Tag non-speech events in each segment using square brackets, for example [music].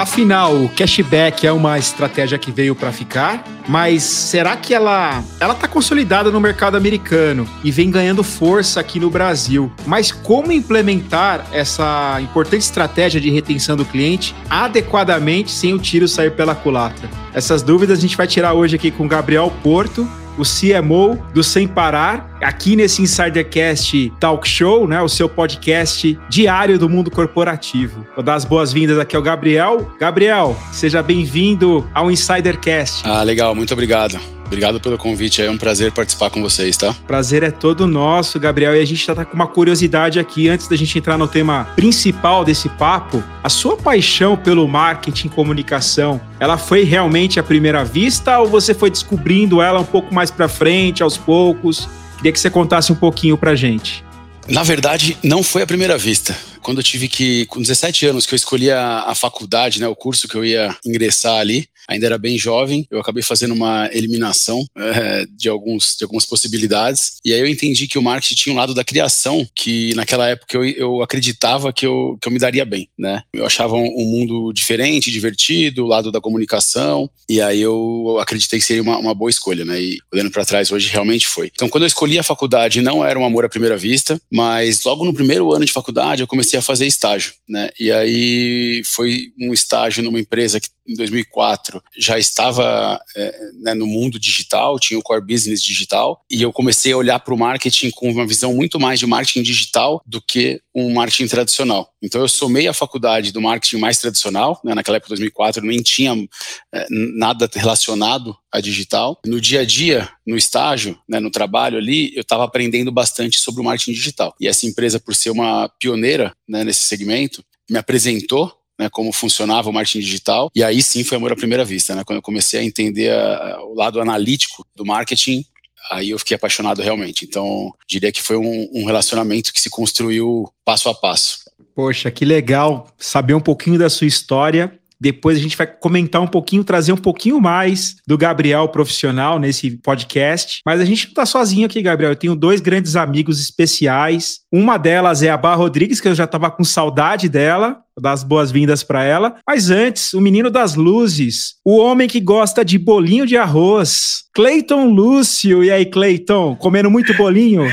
Afinal, o cashback é uma estratégia que veio para ficar, mas será que ela ela tá consolidada no mercado americano e vem ganhando força aqui no Brasil? Mas como implementar essa importante estratégia de retenção do cliente adequadamente sem o tiro sair pela culatra? Essas dúvidas a gente vai tirar hoje aqui com Gabriel Porto, o CMO do Sem Parar, aqui nesse Insidercast Talk Show, né, o seu podcast diário do mundo corporativo. Vou dar as boas-vindas aqui ao Gabriel. Gabriel, seja bem-vindo ao Insidercast. Ah, legal, muito obrigado. Obrigado pelo convite, é um prazer participar com vocês, tá? Prazer é todo nosso, Gabriel. E a gente tá com uma curiosidade aqui, antes da gente entrar no tema principal desse papo. A sua paixão pelo marketing e comunicação, ela foi realmente à primeira vista ou você foi descobrindo ela um pouco mais para frente, aos poucos? Queria que você contasse um pouquinho pra gente. Na verdade, não foi à primeira vista quando eu tive que, com 17 anos, que eu escolhi a, a, faculdade, né, o curso que eu ia ingressar ali, ainda era bem jovem, eu acabei fazendo uma eliminação é, de, alguns, de algumas possibilidades, e aí eu entendi que o marketing tinha um lado da criação, que naquela época eu, eu acreditava que eu, que eu me daria bem, né? Eu achava um, um mundo diferente, divertido, o lado da comunicação, e aí eu acreditei que seria uma, uma boa escolha, né? E olhando para trás hoje, realmente foi. Então, quando eu escolhi a faculdade, não era um amor à primeira vista, mas logo no primeiro ano de faculdade, eu comecei a fazer estágio, né? E aí foi um estágio numa empresa que em 2004 já estava é, né, no mundo digital, tinha o core business digital, e eu comecei a olhar para o marketing com uma visão muito mais de marketing digital do que um marketing tradicional. Então eu somei a faculdade do marketing mais tradicional, né, naquela época 2004 nem tinha é, nada relacionado a digital. No dia a dia, no estágio, né, no trabalho ali, eu estava aprendendo bastante sobre o marketing digital. E essa empresa, por ser uma pioneira né, nesse segmento, me apresentou né, como funcionava o marketing digital. E aí sim foi amor à primeira vista, né? Quando eu comecei a entender a, o lado analítico do marketing, aí eu fiquei apaixonado realmente. Então, diria que foi um, um relacionamento que se construiu passo a passo. Poxa, que legal saber um pouquinho da sua história depois a gente vai comentar um pouquinho, trazer um pouquinho mais do Gabriel profissional nesse podcast. Mas a gente não está sozinho aqui, Gabriel. Eu tenho dois grandes amigos especiais. Uma delas é a Bar Rodrigues, que eu já estava com saudade dela dar as boas-vindas para ela. Mas antes, o menino das luzes, o homem que gosta de bolinho de arroz, Cleiton Lúcio. E aí, Cleiton, comendo muito bolinho?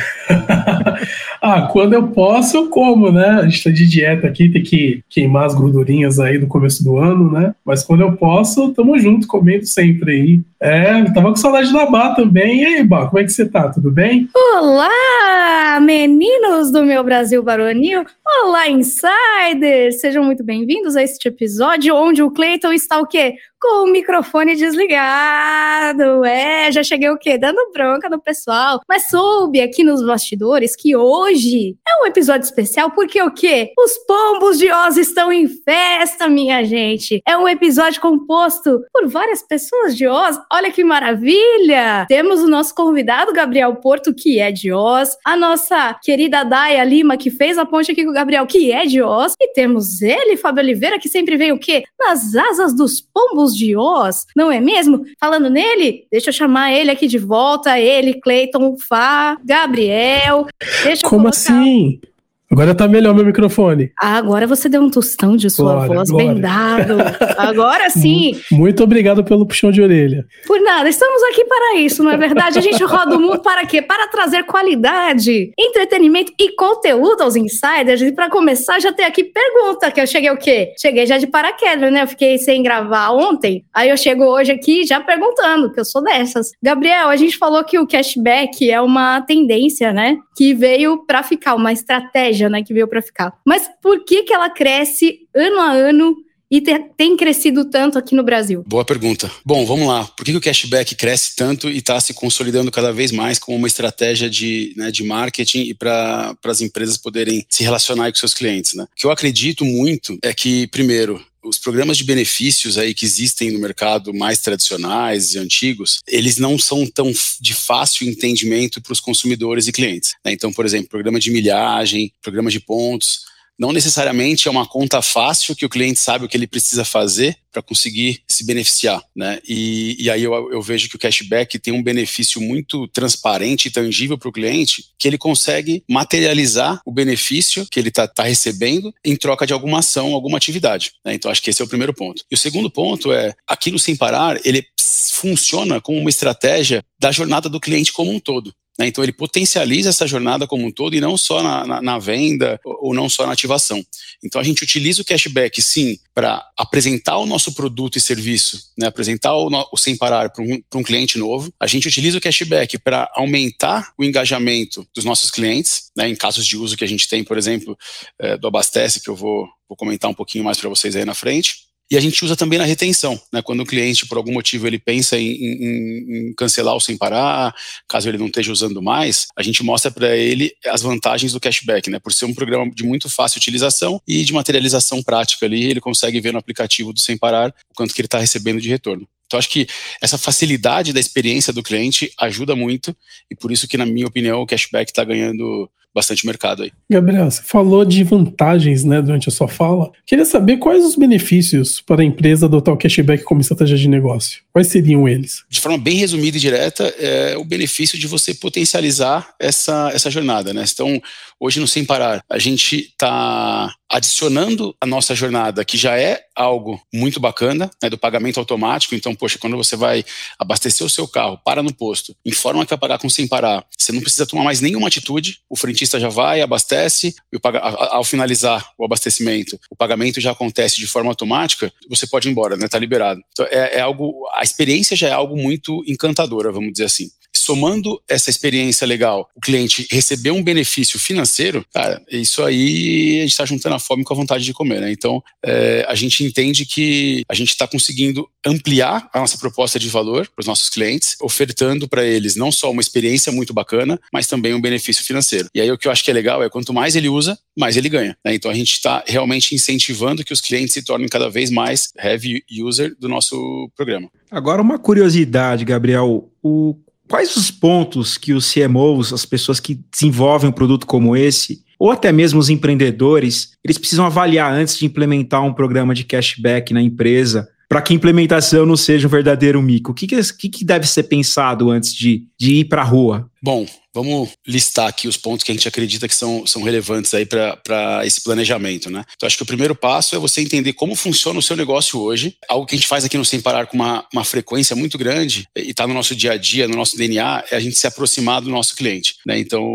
[laughs] ah, quando eu posso, eu como, né? A gente tá de dieta aqui, tem que queimar as gordurinhas aí do começo do ano, né? Mas quando eu posso, tamo junto, comendo sempre aí. É, tava com saudade da Bá também. E aí, Bá, como é que você tá? Tudo bem? Olá, meninos do meu Brasil Baronil. Olá, insiders! Sejam muito bem-vindos a este episódio onde o Cleiton está o quê? com o microfone desligado. É, já cheguei o quê? Dando bronca no pessoal. Mas soube aqui nos bastidores que hoje é um episódio especial porque o quê? Os pombos de Oz estão em festa, minha gente. É um episódio composto por várias pessoas de Oz. Olha que maravilha! Temos o nosso convidado Gabriel Porto, que é de Oz, a nossa querida Daya Lima, que fez a ponte aqui com o Gabriel, que é de Oz, e temos ele, Fábio Oliveira, que sempre vem o quê? Nas asas dos pombos de Oz, não é mesmo? Falando nele, deixa eu chamar ele aqui de volta, ele, Cleiton, Fá, Gabriel. Deixa Como assim? Agora tá melhor meu microfone. Ah, agora você deu um tostão de sua glória, voz glória. bem dado. Agora [laughs] sim. Muito obrigado pelo puxão de orelha. Por nada, estamos aqui para isso, não é verdade? A gente roda o mundo para quê? Para trazer qualidade, entretenimento e conteúdo aos insiders. E para começar, já tem aqui pergunta, que eu cheguei o quê? Cheguei já de paraquedas, né? Eu fiquei sem gravar ontem. Aí eu chego hoje aqui já perguntando, que eu sou dessas. Gabriel, a gente falou que o cashback é uma tendência, né? Que veio para ficar, uma estratégia estratégia, né, que veio para ficar. Mas por que que ela cresce ano a ano e tem crescido tanto aqui no Brasil? Boa pergunta. Bom, vamos lá. Por que, que o cashback cresce tanto e está se consolidando cada vez mais como uma estratégia de, né, de marketing e para as empresas poderem se relacionar com seus clientes? Né? O que eu acredito muito é que, primeiro, os programas de benefícios aí que existem no mercado mais tradicionais e antigos, eles não são tão de fácil entendimento para os consumidores e clientes. Né? Então, por exemplo, programa de milhagem, programa de pontos, não necessariamente é uma conta fácil que o cliente sabe o que ele precisa fazer para conseguir se beneficiar, né? E, e aí eu, eu, vejo que o cashback tem um benefício muito transparente e tangível para o cliente, que ele consegue materializar o benefício que ele está tá recebendo em troca de alguma ação, alguma atividade. Né? Então acho que esse é o primeiro ponto. E o segundo ponto é, aqui no Sem Parar, ele funciona como uma estratégia da jornada do cliente como um todo. Né? Então ele potencializa essa jornada como um todo e não só na, na, na venda ou não só na ativação. Então a gente utiliza o cashback sim para apresentar o nosso produto e serviço, né? apresentar o, o sem parar para um, um, cliente novo. A gente utiliza o cashback para aumentar o engajamento dos nossos clientes, né? em casos de uso que a gente tem, por exemplo, é, do Abastece, que eu vou, vou comentar um pouquinho mais para vocês aí na frente. E a gente usa também na retenção, né? Quando o cliente, por algum motivo, ele pensa em, em, em cancelar o sem parar, caso ele não esteja usando mais, a gente mostra para ele as vantagens do cashback, né? Por ser um programa de muito fácil utilização e de materialização prática ali, ele consegue ver no aplicativo do sem parar o quanto que ele está recebendo de retorno. Então, acho que essa facilidade da experiência do cliente ajuda muito e por isso que, na minha opinião, o cashback está ganhando bastante mercado aí. Gabriel, você falou de vantagens né, durante a sua fala. Queria saber quais os benefícios para a empresa adotar o cashback como estratégia de negócio. Quais seriam eles? De forma bem resumida e direta, é o benefício de você potencializar essa, essa jornada. Né? Então, hoje no Sem Parar, a gente está adicionando a nossa jornada, que já é algo muito bacana, né, do pagamento automático. Então, poxa, quando você vai abastecer o seu carro, para no posto, informa que vai pagar com sem parar, você não precisa tomar mais nenhuma atitude, o frentista já vai, abastece, e ao finalizar o abastecimento, o pagamento já acontece de forma automática, você pode ir embora, né? Tá liberado. Então, é, é algo, a experiência já é algo muito encantadora, vamos dizer assim somando essa experiência legal, o cliente receber um benefício financeiro, cara, isso aí a gente está juntando a fome com a vontade de comer, né? Então, é, a gente entende que a gente está conseguindo ampliar a nossa proposta de valor para os nossos clientes, ofertando para eles não só uma experiência muito bacana, mas também um benefício financeiro. E aí o que eu acho que é legal é quanto mais ele usa, mais ele ganha. Né? Então a gente está realmente incentivando que os clientes se tornem cada vez mais heavy user do nosso programa. Agora uma curiosidade, Gabriel, o Quais os pontos que os CMOs, as pessoas que desenvolvem um produto como esse, ou até mesmo os empreendedores, eles precisam avaliar antes de implementar um programa de cashback na empresa, para que a implementação não seja um verdadeiro mico? O que, que, que deve ser pensado antes de, de ir para a rua? Bom, Vamos listar aqui os pontos que a gente acredita que são, são relevantes aí para esse planejamento, né? Então, acho que o primeiro passo é você entender como funciona o seu negócio hoje, algo que a gente faz aqui no Sem Parar com uma, uma frequência muito grande e está no nosso dia a dia, no nosso DNA, é a gente se aproximar do nosso cliente, né? Então,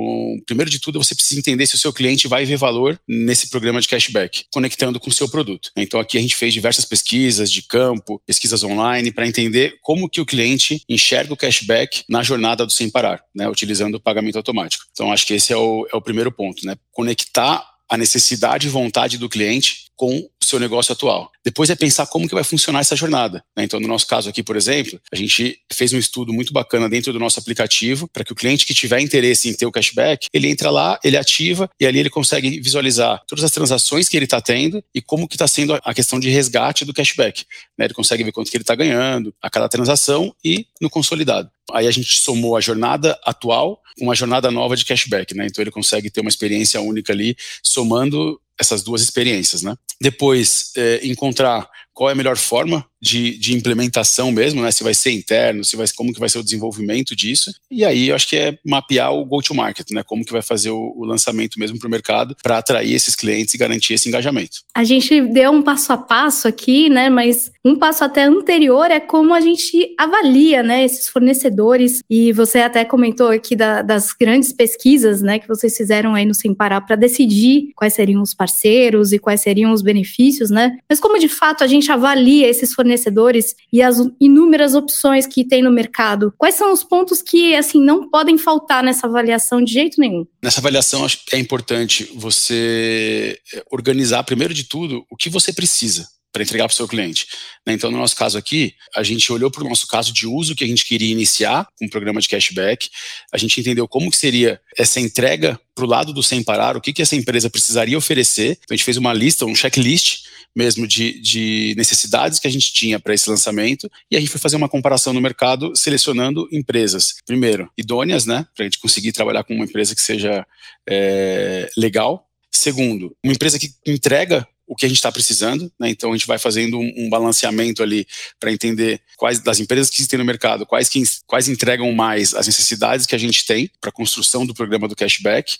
primeiro de tudo, você precisa entender se o seu cliente vai ver valor nesse programa de cashback, conectando com o seu produto. Então, aqui a gente fez diversas pesquisas de campo, pesquisas online, para entender como que o cliente enxerga o cashback na jornada do Sem Parar, né? Utilizando o pagamento automático. Então, acho que esse é o, é o primeiro ponto, né? Conectar a necessidade e vontade do cliente com o seu negócio atual. Depois é pensar como que vai funcionar essa jornada. Né? Então, no nosso caso aqui, por exemplo, a gente fez um estudo muito bacana dentro do nosso aplicativo para que o cliente que tiver interesse em ter o cashback, ele entra lá, ele ativa e ali ele consegue visualizar todas as transações que ele está tendo e como que está sendo a questão de resgate do cashback. Né? Ele consegue ver quanto que ele está ganhando a cada transação e no consolidado. Aí a gente somou a jornada atual com uma jornada nova de cashback, né? Então ele consegue ter uma experiência única ali, somando essas duas experiências, né? Depois, é, encontrar qual é a melhor forma de, de implementação mesmo, né? Se vai ser interno, se vai como que vai ser o desenvolvimento disso. E aí eu acho que é mapear o go-to-market, né? Como que vai fazer o, o lançamento mesmo para o mercado para atrair esses clientes e garantir esse engajamento. A gente deu um passo a passo aqui, né? Mas um passo até anterior é como a gente avalia, né? Esses fornecedores. E você até comentou aqui da, das grandes pesquisas, né? Que vocês fizeram aí no Sem Parar para decidir quais seriam os parceiros e quais seriam os benefícios, né? Mas como de fato a gente avalia esses fornecedores fornecedores e as inúmeras opções que tem no mercado, quais são os pontos que assim não podem faltar nessa avaliação de jeito nenhum? Nessa avaliação acho que é importante você organizar primeiro de tudo o que você precisa para entregar para o seu cliente. Né? Então, no nosso caso aqui, a gente olhou para o nosso caso de uso que a gente queria iniciar com um programa de cashback, a gente entendeu como que seria essa entrega para o lado do sem parar, o que, que essa empresa precisaria oferecer. Então, a gente fez uma lista, um checklist mesmo de, de necessidades que a gente tinha para esse lançamento e a gente foi fazer uma comparação no mercado, selecionando empresas, primeiro, idôneas, né, para a gente conseguir trabalhar com uma empresa que seja é, legal, Segundo, uma empresa que entrega o que a gente está precisando, né? Então a gente vai fazendo um, um balanceamento ali para entender quais das empresas que existem no mercado, quais que, quais entregam mais as necessidades que a gente tem para a construção do programa do cashback.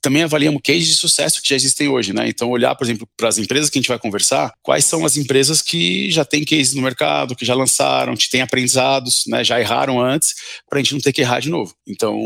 Também avaliamos cases de sucesso que já existem hoje, né? Então olhar, por exemplo, para as empresas que a gente vai conversar, quais são as empresas que já têm cases no mercado, que já lançaram, que têm aprendizados, né? Já erraram antes, para a gente não ter que errar de novo. Então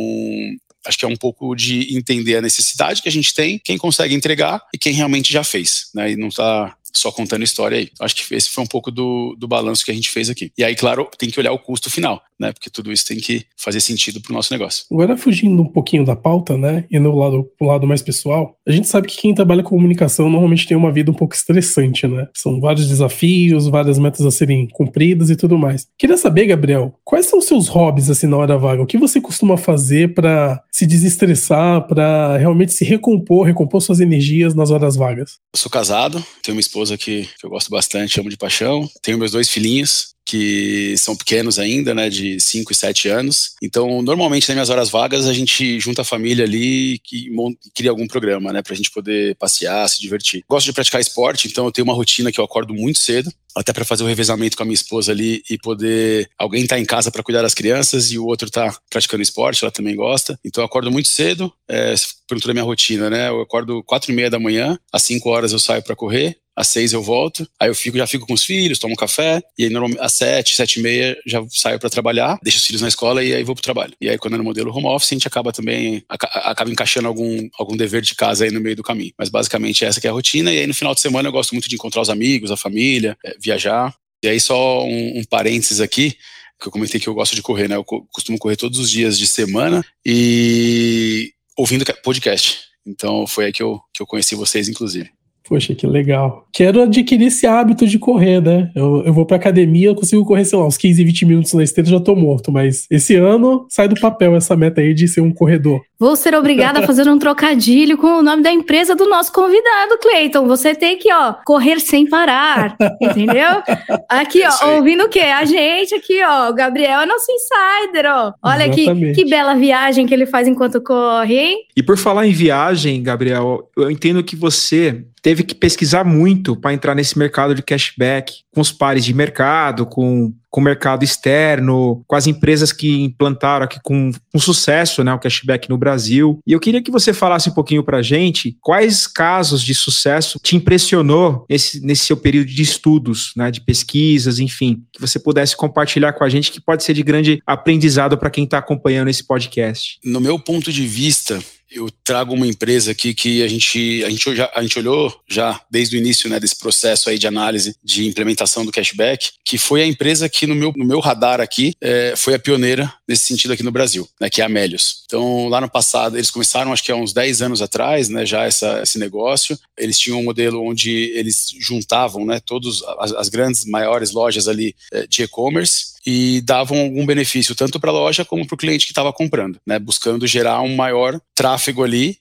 Acho que é um pouco de entender a necessidade que a gente tem, quem consegue entregar e quem realmente já fez, né? E não está só contando história aí. Acho que esse foi um pouco do, do balanço que a gente fez aqui. E aí, claro, tem que olhar o custo final, né? Porque tudo isso tem que fazer sentido para o nosso negócio. Agora, fugindo um pouquinho da pauta, né? E no lado, pro lado mais pessoal, a gente sabe que quem trabalha com comunicação normalmente tem uma vida um pouco estressante, né? São vários desafios, várias metas a serem cumpridas e tudo mais. Queria saber, Gabriel, quais são os seus hobbies assim na hora vaga? O que você costuma fazer para se desestressar, para realmente se recompor, recompor suas energias nas horas vagas? Eu sou casado, tenho uma esposa esposa que, que eu gosto bastante, amo de paixão. Tenho meus dois filhinhos, que são pequenos ainda, né, de 5 e 7 anos. Então, normalmente nas minhas horas vagas a gente junta a família ali e cria algum programa, né, pra gente poder passear, se divertir. Gosto de praticar esporte, então eu tenho uma rotina que eu acordo muito cedo, até para fazer o revezamento com a minha esposa ali e poder alguém tá em casa para cuidar das crianças e o outro tá praticando esporte, ela também gosta. Então eu acordo muito cedo, é, perguntou da minha rotina, né? Eu acordo quatro e meia da manhã, às 5 horas eu saio para correr, às seis eu volto, aí eu fico, já fico com os filhos, tomo um café, e aí normalmente às sete, sete e meia já saio para trabalhar, deixo os filhos na escola e aí vou pro trabalho. E aí quando é no modelo home office, a gente acaba também, acaba encaixando algum, algum dever de casa aí no meio do caminho. Mas basicamente essa que é a rotina, e aí no final de semana eu gosto muito de encontrar os amigos, a família, é, viajar. E aí só um, um parênteses aqui, que eu comentei que eu gosto de correr, né? Eu costumo correr todos os dias de semana e ouvindo podcast. Então foi aí que eu, que eu conheci vocês, inclusive. Poxa, que legal. Quero adquirir esse hábito de correr, né? Eu, eu vou pra academia, eu consigo correr, sei lá, uns 15, 20 minutos na esteira já tô morto. Mas esse ano sai do papel essa meta aí de ser um corredor. Vou ser obrigada a [laughs] fazer um trocadilho com o nome da empresa do nosso convidado, Cleiton. Você tem que, ó, correr sem parar, [laughs] entendeu? Aqui, ó, ouvindo o quê? A gente aqui, ó, o Gabriel é nosso insider, ó. Olha que, que bela viagem que ele faz enquanto corre, hein? E por falar em viagem, Gabriel, eu entendo que você teve que pesquisar muito para entrar nesse mercado de cashback, com os pares de mercado, com, com o mercado externo, com as empresas que implantaram aqui com, com sucesso né, o cashback no Brasil. E eu queria que você falasse um pouquinho para a gente quais casos de sucesso te impressionou nesse, nesse seu período de estudos, né, de pesquisas, enfim, que você pudesse compartilhar com a gente, que pode ser de grande aprendizado para quem está acompanhando esse podcast. No meu ponto de vista, eu trago uma empresa aqui que a gente, a gente, já, a gente olhou já desde o início né, desse processo aí de análise de implementação do cashback, que foi a empresa que no meu, no meu radar aqui é, foi a pioneira nesse sentido aqui no Brasil, né, que é a Amélios. Então, lá no passado, eles começaram, acho que há uns 10 anos atrás, né, já essa, esse negócio. Eles tinham um modelo onde eles juntavam né, todas as, as grandes, maiores lojas ali é, de e-commerce e davam algum benefício tanto para a loja como para o cliente que estava comprando, né, buscando gerar um maior tráfego ali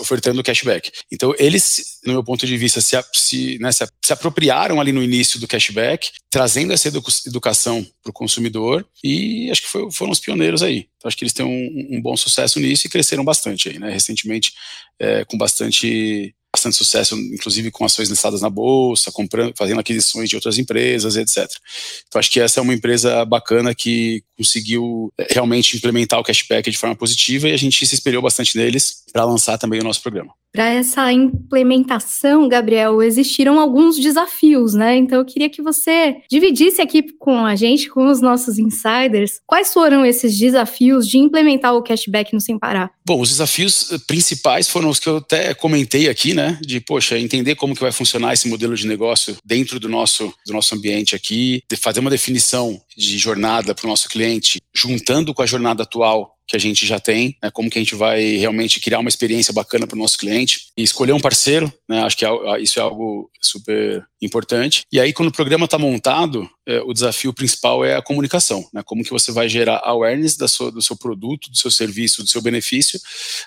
ofertando cashback. Então, eles, no meu ponto de vista, se, se, né, se, se apropriaram ali no início do cashback, trazendo essa edu educação para o consumidor e acho que foi, foram os pioneiros aí. Então, acho que eles têm um, um, bom sucesso nisso e cresceram bastante aí, né? Recentemente, é, com bastante bastante sucesso, inclusive com ações listadas na bolsa, comprando, fazendo aquisições de outras empresas, etc. Então acho que essa é uma empresa bacana que conseguiu é, realmente implementar o cashback de forma positiva e a gente se espelhou bastante neles para lançar também o nosso programa. Para essa implementação, Gabriel, existiram alguns desafios, né? Então eu queria que você dividisse aqui com a gente, com os nossos insiders, quais foram esses desafios de implementar o cashback no Sem Parar? Bom, os desafios eh, principais foram os que eu até comentei aqui, né? De, poxa, entender como que vai funcionar esse modelo de negócio dentro do nosso, do nosso ambiente aqui, de fazer uma definição de jornada para o nosso cliente, juntando com a jornada atual que a gente já tem, né, como que a gente vai realmente criar uma experiência bacana para o nosso cliente e escolher um parceiro, né, acho que é, isso é algo super importante. E aí, quando o programa está montado, é, o desafio principal é a comunicação, né, como que você vai gerar awareness da sua, do seu produto, do seu serviço, do seu benefício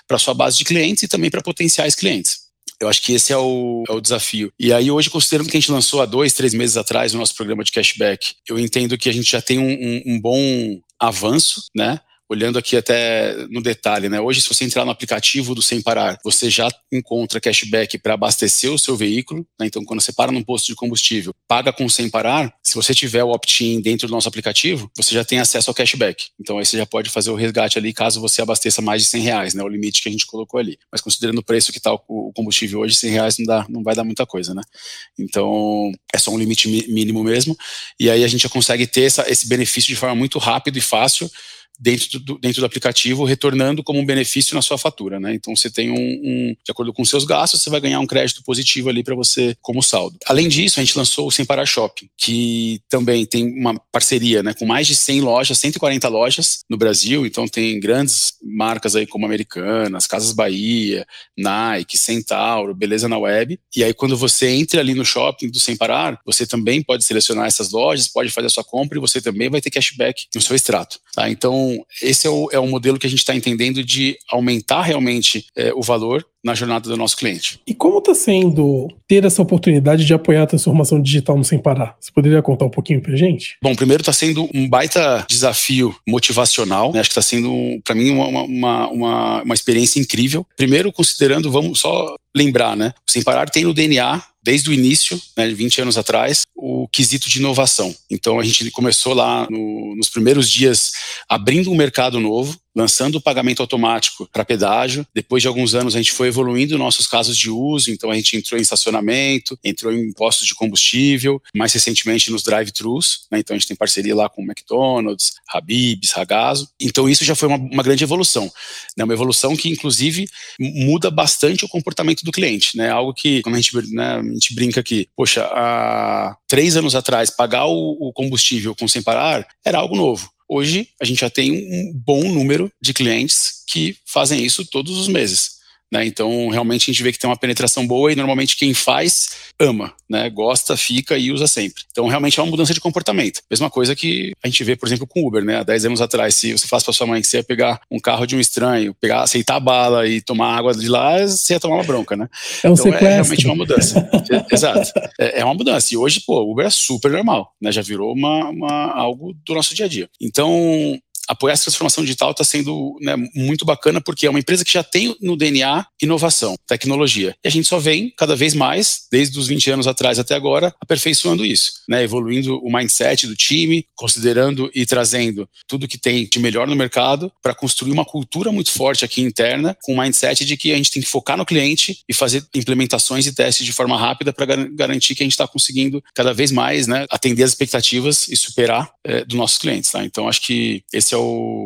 para sua base de clientes e também para potenciais clientes. Eu acho que esse é o, é o, desafio. E aí, hoje, considerando que a gente lançou há dois, três meses atrás o nosso programa de cashback, eu entendo que a gente já tem um, um, um bom avanço, né? Olhando aqui até no detalhe, né? Hoje, se você entrar no aplicativo do Sem Parar, você já encontra cashback para abastecer o seu veículo. Né? Então, quando você para num posto de combustível, paga com Sem Parar, se você tiver o opt-in dentro do nosso aplicativo, você já tem acesso ao cashback. Então, aí você já pode fazer o resgate ali caso você abasteça mais de 100 reais, né? O limite que a gente colocou ali. Mas considerando o preço que está o combustível hoje, 100 reais não, dá, não vai dar muita coisa, né? Então, é só um limite mínimo mesmo. E aí a gente já consegue ter essa, esse benefício de forma muito rápida e fácil dentro do, dentro do aplicativo, retornando como um benefício na sua fatura, né? Então você tem um, um de acordo com seus gastos, você vai ganhar um crédito positivo ali para você como saldo. Além disso, a gente lançou o Sem Parar Shopping, que também tem uma parceria, né, com mais de 100 lojas, 140 lojas no Brasil, então tem grandes marcas aí como Americanas, Casas Bahia, Nike, Centauro, Beleza na Web. E aí quando você entra ali no shopping do Sem Parar, você também pode selecionar essas lojas, pode fazer a sua compra e você também vai ter cashback no seu extrato, tá? Então esse é o, é o modelo que a gente está entendendo de aumentar realmente é, o valor na jornada do nosso cliente. E como está sendo ter essa oportunidade de apoiar a transformação digital no Sem Parar? Você poderia contar um pouquinho para gente? Bom, primeiro está sendo um baita desafio motivacional, né? acho que está sendo, para mim, uma, uma, uma, uma experiência incrível. Primeiro, considerando, vamos só lembrar, né? O Sem Parar tem no DNA desde o início, né, 20 anos atrás, o quesito de inovação. Então a gente começou lá no, nos primeiros dias abrindo um mercado novo, lançando o pagamento automático para pedágio. Depois de alguns anos, a gente foi evoluindo nossos casos de uso, então a gente entrou em estacionamento, entrou em postos de combustível, mais recentemente nos drive-thrus, né? então a gente tem parceria lá com McDonald's, Habib's, Ragazo. Então isso já foi uma, uma grande evolução, né? uma evolução que inclusive muda bastante o comportamento do cliente, né? algo que, como a gente, né, a gente brinca aqui, poxa, há três anos atrás, pagar o, o combustível com sem parar era algo novo. Hoje, a gente já tem um bom número de clientes que fazem isso todos os meses. Né? Então, realmente, a gente vê que tem uma penetração boa e normalmente quem faz ama, né? gosta, fica e usa sempre. Então, realmente é uma mudança de comportamento. Mesma coisa que a gente vê, por exemplo, com o Uber. Né? Há 10 anos atrás, se você falasse para sua mãe que você ia pegar um carro de um estranho, pegar, aceitar a bala e tomar água de lá, você ia tomar uma bronca. Né? É um então, sequestro. é realmente uma mudança. [laughs] Exato. É, é, uma mudança. E hoje, pô, o Uber é super normal. Né? Já virou uma, uma, algo do nosso dia a dia. Então, apoiar essa transformação digital está sendo né, muito bacana porque é uma empresa que já tem no DNA inovação, tecnologia. E a gente só vem cada vez mais, desde os 20 anos atrás até agora, aperfeiçoando isso, né, evoluindo o mindset do time, considerando e trazendo tudo que tem de melhor no mercado para construir uma cultura muito forte aqui interna, com o mindset de que a gente tem que focar no cliente e fazer implementações e testes de forma rápida para gar garantir que a gente está conseguindo cada vez mais né, atender as expectativas e superar é, dos nossos clientes. Tá? Então, acho que esse é o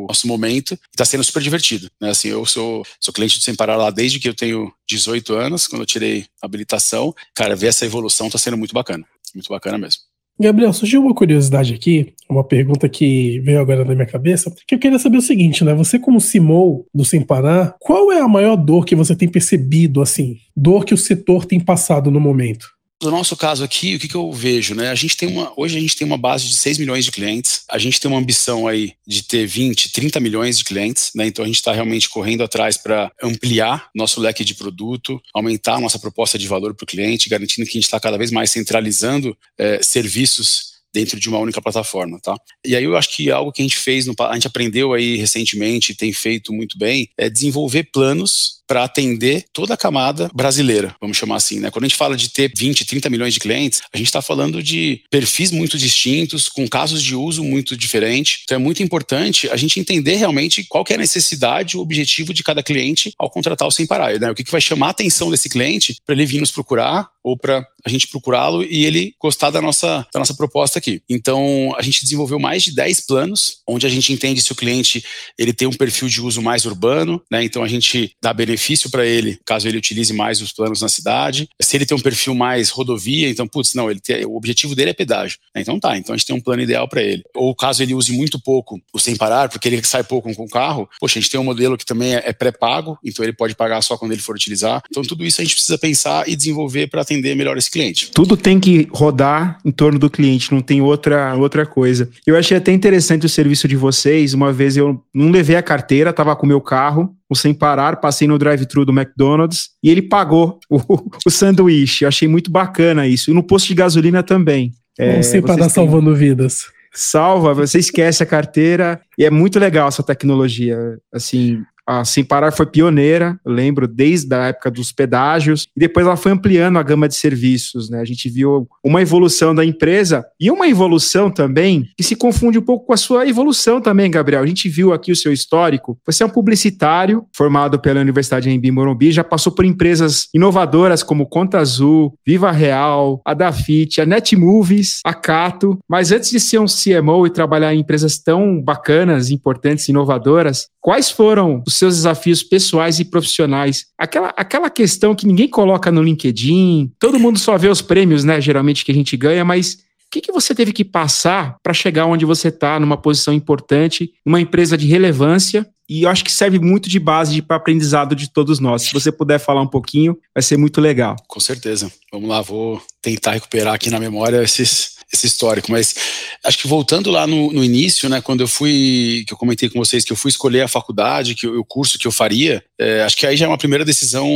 nosso momento. Está sendo super divertido. Né? Assim, eu sou, sou cliente do Sem Parar lá desde que eu tenho 18 anos, quando eu tirei a habilitação. Cara, ver essa evolução está sendo muito bacana. Muito bacana mesmo. Gabriel, surgiu uma curiosidade aqui, uma pergunta que veio agora na minha cabeça, que eu queria saber o seguinte, né? Você como CMO do Sem Parar, qual é a maior dor que você tem percebido, assim, dor que o setor tem passado no momento? No nosso caso aqui, o que, que, eu vejo, né? A gente tem uma, hoje a gente tem uma base de 6 milhões de clientes. A gente tem uma ambição aí de ter 20, 30 milhões de clientes, né? Então a gente está realmente correndo atrás para ampliar nosso leque de produto, aumentar nossa proposta de valor para o cliente, garantindo que a gente está cada vez mais centralizando é, serviços dentro de uma única plataforma, tá? E aí eu acho que algo que a gente fez, no, a gente aprendeu aí recentemente tem feito muito bem, é desenvolver planos para atender toda a camada brasileira, vamos chamar assim, né? Quando a gente fala de ter 20, 30 milhões de clientes, a gente está falando de perfis muito distintos, com casos de uso muito diferentes. Então é muito importante a gente entender realmente qual é a necessidade, o objetivo de cada cliente ao contratar o Sem Parar, né? O que, que vai chamar a atenção desse cliente para ele vir nos procurar ou para a gente procurá-lo e ele gostar da nossa, da nossa proposta aqui. Então, a gente desenvolveu mais de 10 planos, onde a gente entende se o cliente ele tem um perfil de uso mais urbano, né? Então, a gente dá benefício benefício para ele, caso ele utilize mais os planos na cidade. Se ele tem um perfil mais rodovia, então, putz, não, ele tem, o objetivo dele é pedágio. Então tá, então a gente tem um plano ideal para ele. Ou caso ele use muito pouco o sem parar, porque ele sai pouco com o carro, poxa, a gente tem um modelo que também é, é pré-pago, então ele pode pagar só quando ele for utilizar. Então tudo isso a gente precisa pensar e desenvolver para atender melhor esse cliente. Tudo tem que rodar em torno do cliente, não tem outra, outra coisa. Eu achei até interessante o serviço de vocês. Uma vez eu não levei a carteira, estava com o meu carro, o sem parar, passei no drive-thru do McDonald's e ele pagou o, o sanduíche. Eu achei muito bacana isso. E no posto de gasolina também. É, sem parar têm... salvando vidas. salva, você esquece a carteira e é muito legal essa tecnologia. Assim, a Sem Parar foi pioneira, eu lembro, desde a época dos pedágios, e depois ela foi ampliando a gama de serviços, né? A gente viu uma evolução da empresa e uma evolução também que se confunde um pouco com a sua evolução também, Gabriel. A gente viu aqui o seu histórico. Você é um publicitário formado pela Universidade em Morumbi, já passou por empresas inovadoras como Conta Azul, Viva Real, a Dafit, a Netmovies, a Cato, mas antes de ser um CMO e trabalhar em empresas tão bacanas, importantes, inovadoras, quais foram os seus desafios pessoais e profissionais. Aquela, aquela questão que ninguém coloca no LinkedIn, todo mundo só vê os prêmios, né, geralmente que a gente ganha, mas o que, que você teve que passar para chegar onde você está, numa posição importante, numa empresa de relevância? E eu acho que serve muito de base para aprendizado de todos nós. Se você puder falar um pouquinho, vai ser muito legal. Com certeza. Vamos lá, vou tentar recuperar aqui na memória esses, esse histórico. Mas acho que voltando lá no, no, início, né, quando eu fui, que eu comentei com vocês que eu fui escolher a faculdade, que o curso que eu faria, é, acho que aí já é uma primeira decisão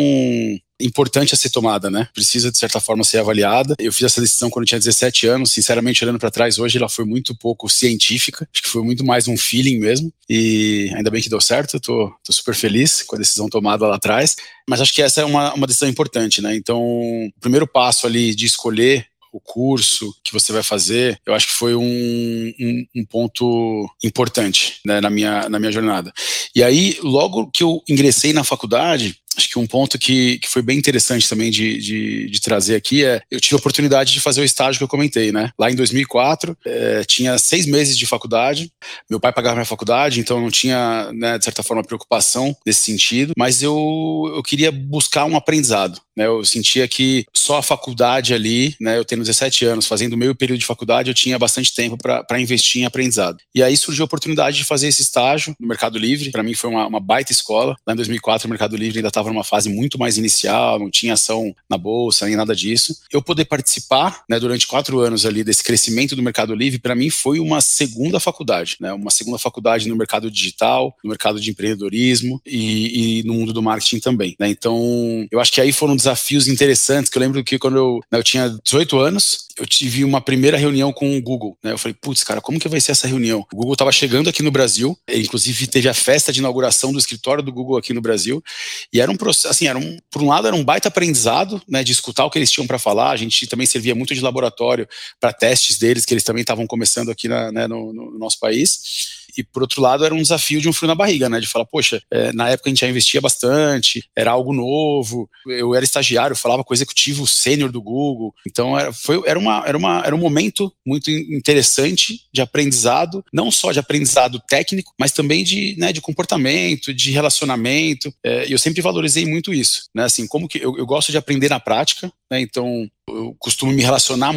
importante a ser tomada, né? Precisa de certa forma ser avaliada. Eu fiz essa decisão quando eu tinha 17 anos, sinceramente olhando para trás hoje, ela foi muito pouco científica, acho que foi muito mais um feeling mesmo. E ainda bem que deu certo, eu tô, tô super feliz com a decisão tomada lá atrás. Mas acho que essa é uma, uma decisão importante, né? Então, o primeiro passo ali de escolher o curso que você vai fazer, eu acho que foi um, um, um ponto importante né, na, minha, na minha jornada. E aí, logo que eu ingressei na faculdade, Acho que um ponto que, que foi bem interessante também de, de, de, trazer aqui é eu tive a oportunidade de fazer o estágio que eu comentei, né? Lá em 2004, é, tinha seis meses de faculdade. Meu pai pagava minha faculdade, então não tinha, né, de certa forma, preocupação nesse sentido. Mas eu, eu queria buscar um aprendizado. Né? Eu sentia que só a faculdade ali, né? Eu tenho 17 anos, fazendo meio período de faculdade, eu tinha bastante tempo para investir em aprendizado. E aí surgiu a oportunidade de fazer esse estágio no Mercado Livre. Para mim foi uma, uma baita escola. Lá em 2004, o Mercado Livre ainda estava estava numa fase muito mais inicial, não tinha ação na bolsa nem nada disso. Eu poder participar, né, durante quatro anos ali desse crescimento do Mercado Livre, para mim foi uma segunda faculdade, né, uma segunda faculdade no mercado digital, no mercado de empreendedorismo e, e no mundo do marketing também. Né? Então, eu acho que aí foram desafios interessantes, que eu lembro que quando eu, né, eu tinha 18 anos, eu tive uma primeira reunião com o Google. Né? Eu falei, putz, cara, como que vai ser essa reunião? O Google estava chegando aqui no Brasil, inclusive teve a festa de inauguração do escritório do Google aqui no Brasil, e era um processo, assim, era um, por um lado era um baita aprendizado, né, de escutar o que eles tinham para falar. A gente também servia muito de laboratório para testes deles, que eles também estavam começando aqui na, né, no, no nosso país e por outro lado era um desafio de um frio na barriga, né? De falar, poxa, é, na época a gente já investia bastante, era algo novo, eu era estagiário, falava com o executivo sênior do Google, então era, foi, era, uma, era, uma, era um momento muito interessante de aprendizado, não só de aprendizado técnico, mas também de, né, de comportamento, de relacionamento, é, e eu sempre valorizei muito isso, né? Assim, como que eu, eu gosto de aprender na prática, né? Então, eu costumo me relacionar,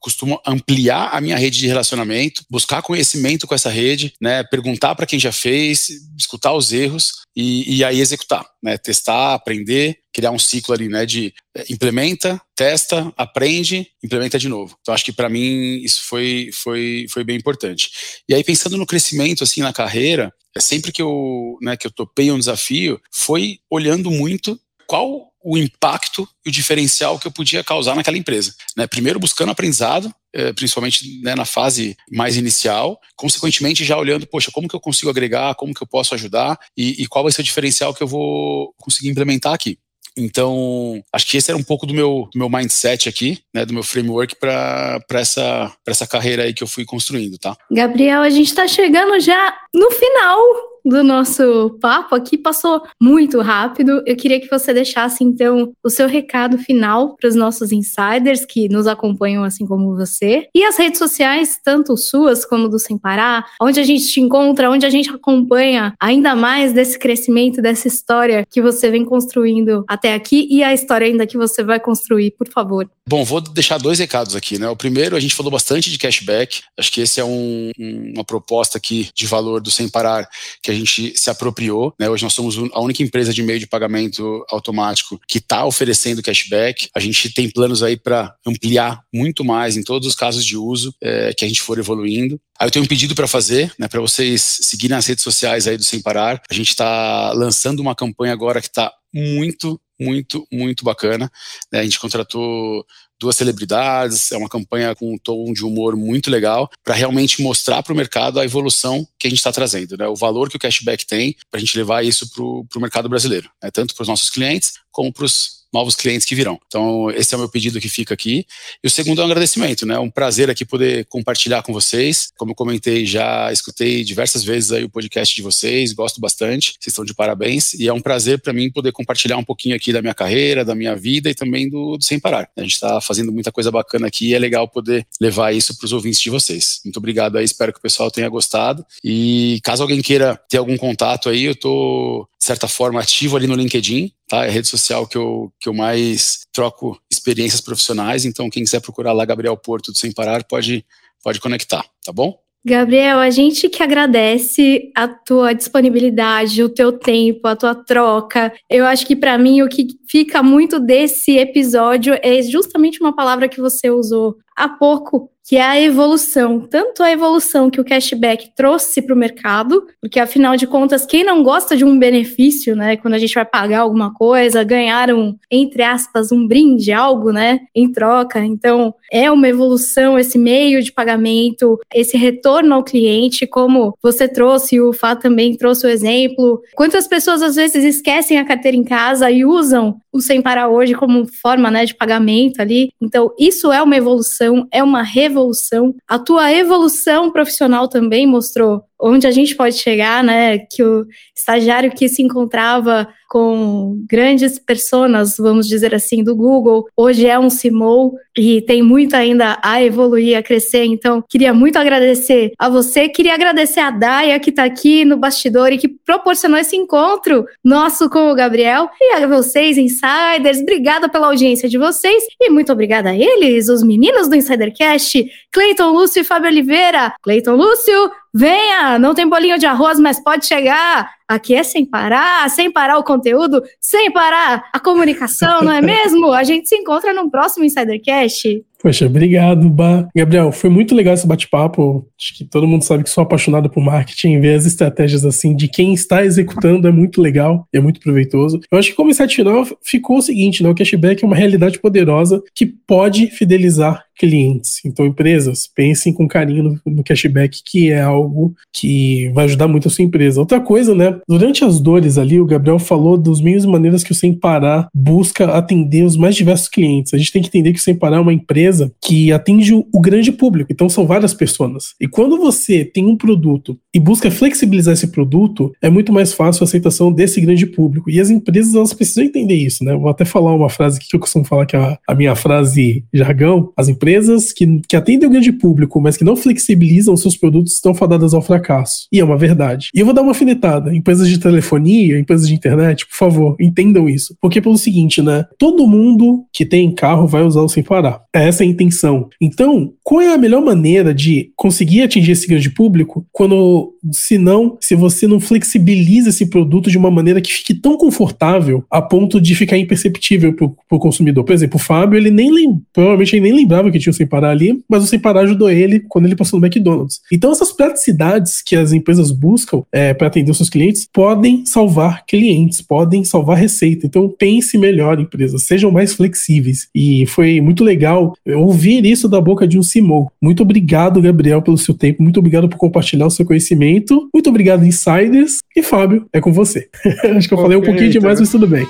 costumo ampliar a minha rede de relacionamento, buscar conhecimento com essa rede, né? Perguntar para quem já fez, escutar os erros e, e aí executar, né? Testar, aprender, criar um ciclo ali, né? De é, implementa, testa, aprende, implementa de novo. Então, acho que para mim isso foi, foi, foi bem importante. E aí, pensando no crescimento, assim, na carreira, é sempre que eu, né, que eu topei um desafio, foi olhando muito qual o impacto e o diferencial que eu podia causar naquela empresa. Né? Primeiro buscando aprendizado, é, principalmente né, na fase mais inicial, consequentemente já olhando, poxa, como que eu consigo agregar, como que eu posso ajudar e, e qual vai ser o diferencial que eu vou conseguir implementar aqui. Então, acho que esse era um pouco do meu, do meu mindset aqui, né, do meu framework para essa, essa carreira aí que eu fui construindo, tá? Gabriel, a gente está chegando já no final do nosso papo aqui passou muito rápido. Eu queria que você deixasse, então, o seu recado final para os nossos insiders que nos acompanham, assim como você, e as redes sociais, tanto suas como do Sem Parar, onde a gente te encontra, onde a gente acompanha ainda mais desse crescimento, dessa história que você vem construindo até aqui e a história ainda que você vai construir, por favor. Bom, vou deixar dois recados aqui, né? O primeiro, a gente falou bastante de cashback. Acho que esse é um, uma proposta aqui de valor do Sem Parar que a gente se apropriou. Né? Hoje nós somos a única empresa de meio de pagamento automático que está oferecendo cashback. A gente tem planos aí para ampliar muito mais em todos os casos de uso é, que a gente for evoluindo. Aí eu tenho um pedido para fazer, né, para vocês seguirem as redes sociais aí do Sem Parar. A gente está lançando uma campanha agora que está muito, muito, muito bacana. Né? A gente contratou duas celebridades, é uma campanha com um tom de humor muito legal para realmente mostrar para o mercado a evolução que a gente está trazendo, né? O valor que o cashback tem para a gente levar isso para o mercado brasileiro, né? tanto para os nossos clientes como para os novos clientes que virão. Então, esse é o meu pedido que fica aqui. E o segundo é um agradecimento, né? Um prazer aqui poder compartilhar com vocês. Como eu comentei, já escutei diversas vezes aí o podcast de vocês, gosto bastante. Vocês estão de parabéns e é um prazer para mim poder compartilhar um pouquinho aqui da minha carreira, da minha vida e também do, do Sem Parar. A gente está fazendo muita coisa bacana aqui e é legal poder levar isso para os ouvintes de vocês. Muito obrigado aí, espero que o pessoal tenha gostado. E caso alguém queira ter algum contato aí, eu estou de certa forma ativo ali no LinkedIn, tá? É a rede social que eu, que eu mais troco experiências profissionais, então quem quiser procurar lá Gabriel Porto do Sem Parar pode, pode conectar, tá bom? Gabriel, a gente que agradece a tua disponibilidade, o teu tempo, a tua troca. Eu acho que para mim o que fica muito desse episódio é justamente uma palavra que você usou há pouco, que é a evolução. Tanto a evolução que o cashback trouxe para o mercado, porque afinal de contas, quem não gosta de um benefício, né? Quando a gente vai pagar alguma coisa, ganhar um, entre aspas, um brinde, algo, né? Em troca. Então, é uma evolução esse meio de pagamento, esse retorno ao cliente, como você trouxe, o Fá também trouxe o exemplo. Quantas pessoas às vezes esquecem a carteira em casa e usam o Sem Parar hoje como forma né, de pagamento ali? Então, isso é uma evolução, é uma revolução. A tua evolução profissional também mostrou onde a gente pode chegar, né? Que o estagiário que se encontrava com grandes personas, vamos dizer assim, do Google, hoje é um CMO e tem muito ainda a evoluir, a crescer. Então, queria muito agradecer a você, queria agradecer a Daya que está aqui no bastidor e que proporcionou esse encontro nosso com o Gabriel e a vocês, insiders. Obrigada pela audiência de vocês e muito obrigada a eles, os meninos do Insidercast, Cleiton Lúcio e Fábio Oliveira. Cleiton Lúcio, Venha, não tem bolinho de arroz, mas pode chegar. Aqui é sem parar, sem parar o conteúdo, sem parar a comunicação, não é [laughs] mesmo? A gente se encontra no próximo Insidercast. Poxa, obrigado, Bah. Gabriel, foi muito legal esse bate-papo. Acho que todo mundo sabe que sou apaixonado por marketing. Ver as estratégias assim de quem está executando é muito legal, é muito proveitoso. Eu acho que como insight final ficou o seguinte, né? O cashback é uma realidade poderosa que pode fidelizar clientes. Então, empresas, pensem com carinho no, no, cashback, que é algo que vai ajudar muito a sua empresa. Outra coisa, né? Durante as dores ali, o Gabriel falou dos meios e maneiras que o Sem Parar busca atender os mais diversos clientes. A gente tem que entender que o Sem Parar é uma empresa que atende o, o grande público, então são várias pessoas. E quando você tem um produto e busca flexibilizar esse produto, é muito mais fácil a aceitação desse grande público. E as empresas, elas precisam entender isso, né? vou até falar uma frase que eu costumo falar, que é a, a minha frase jargão. As empresas empresas que, que atendem o grande público, mas que não flexibilizam seus produtos, estão fadadas ao fracasso. E é uma verdade. E eu vou dar uma afinetada. Empresas de telefonia, empresas de internet, por favor, entendam isso. Porque pelo seguinte, né? Todo mundo que tem carro vai usar o sem parar. Essa é a intenção. Então, qual é a melhor maneira de conseguir atingir esse grande público quando, se não, se você não flexibiliza esse produto de uma maneira que fique tão confortável a ponto de ficar imperceptível para o consumidor? Por exemplo, o Fábio, ele nem provavelmente ele nem lembrava que tinha o Sem Parar ali, mas o Sem Parar ajudou ele quando ele passou no McDonald's. Então, essas praticidades que as empresas buscam é, para atender os seus clientes podem salvar clientes, podem salvar receita. Então, pense melhor, empresas, sejam mais flexíveis. E foi muito legal ouvir isso da boca de um Simon. Muito obrigado, Gabriel, pelo seu tempo. Muito obrigado por compartilhar o seu conhecimento. Muito obrigado, Insiders. E Fábio, é com você. [laughs] Acho que eu okay, falei um pouquinho demais, mas tudo bem.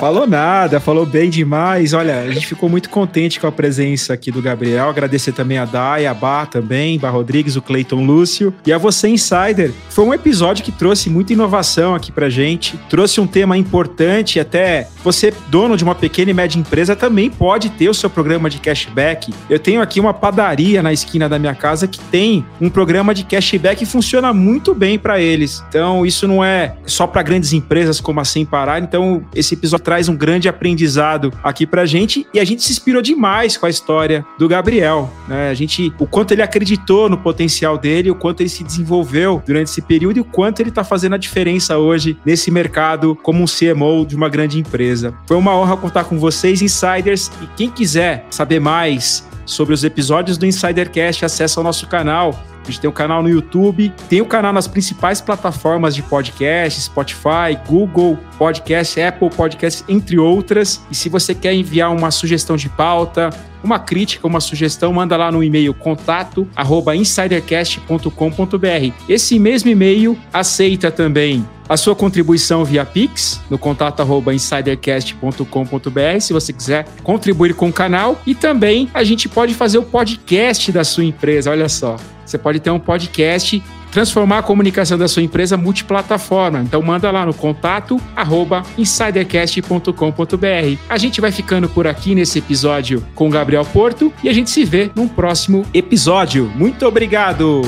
Falou nada, falou bem demais. Olha, a gente ficou muito contente com a presença aqui do Gabriel. Agradecer também a Dai, a Bá também, Bá Rodrigues, o Cleiton Lúcio e a você, Insider. Foi um episódio que trouxe muita inovação aqui pra gente, trouxe um tema importante. Até você, dono de uma pequena e média empresa, também pode ter o seu programa de cashback. Eu tenho aqui uma padaria na esquina da minha casa que tem um programa de cashback e funciona muito bem para eles. Então, isso não é só para grandes empresas como a Sem Parar. Então, esse episódio traz um grande aprendizado aqui pra gente e a gente se inspirou demais com a história do Gabriel, né? A gente, o quanto ele acreditou no potencial dele, o quanto ele se desenvolveu durante esse período e o quanto ele tá fazendo a diferença hoje nesse mercado como um CMO de uma grande empresa. Foi uma honra contar com vocês, insiders, e quem quiser saber mais sobre os episódios do Insidercast, acessa o nosso canal Gente tem um canal no YouTube, tem o um canal nas principais plataformas de podcast, Spotify, Google Podcast, Apple Podcast, entre outras. E se você quer enviar uma sugestão de pauta, uma crítica, uma sugestão, manda lá no e-mail contato arroba insidercast.com.br. Esse mesmo e-mail aceita também a sua contribuição via Pix, no contato arroba insidercast.com.br, se você quiser contribuir com o canal. E também a gente pode fazer o podcast da sua empresa, olha só. Você pode ter um podcast transformar a comunicação da sua empresa multiplataforma. Então manda lá no contato arroba insidercast.com.br. A gente vai ficando por aqui nesse episódio com o Gabriel Porto e a gente se vê num próximo episódio. Muito obrigado!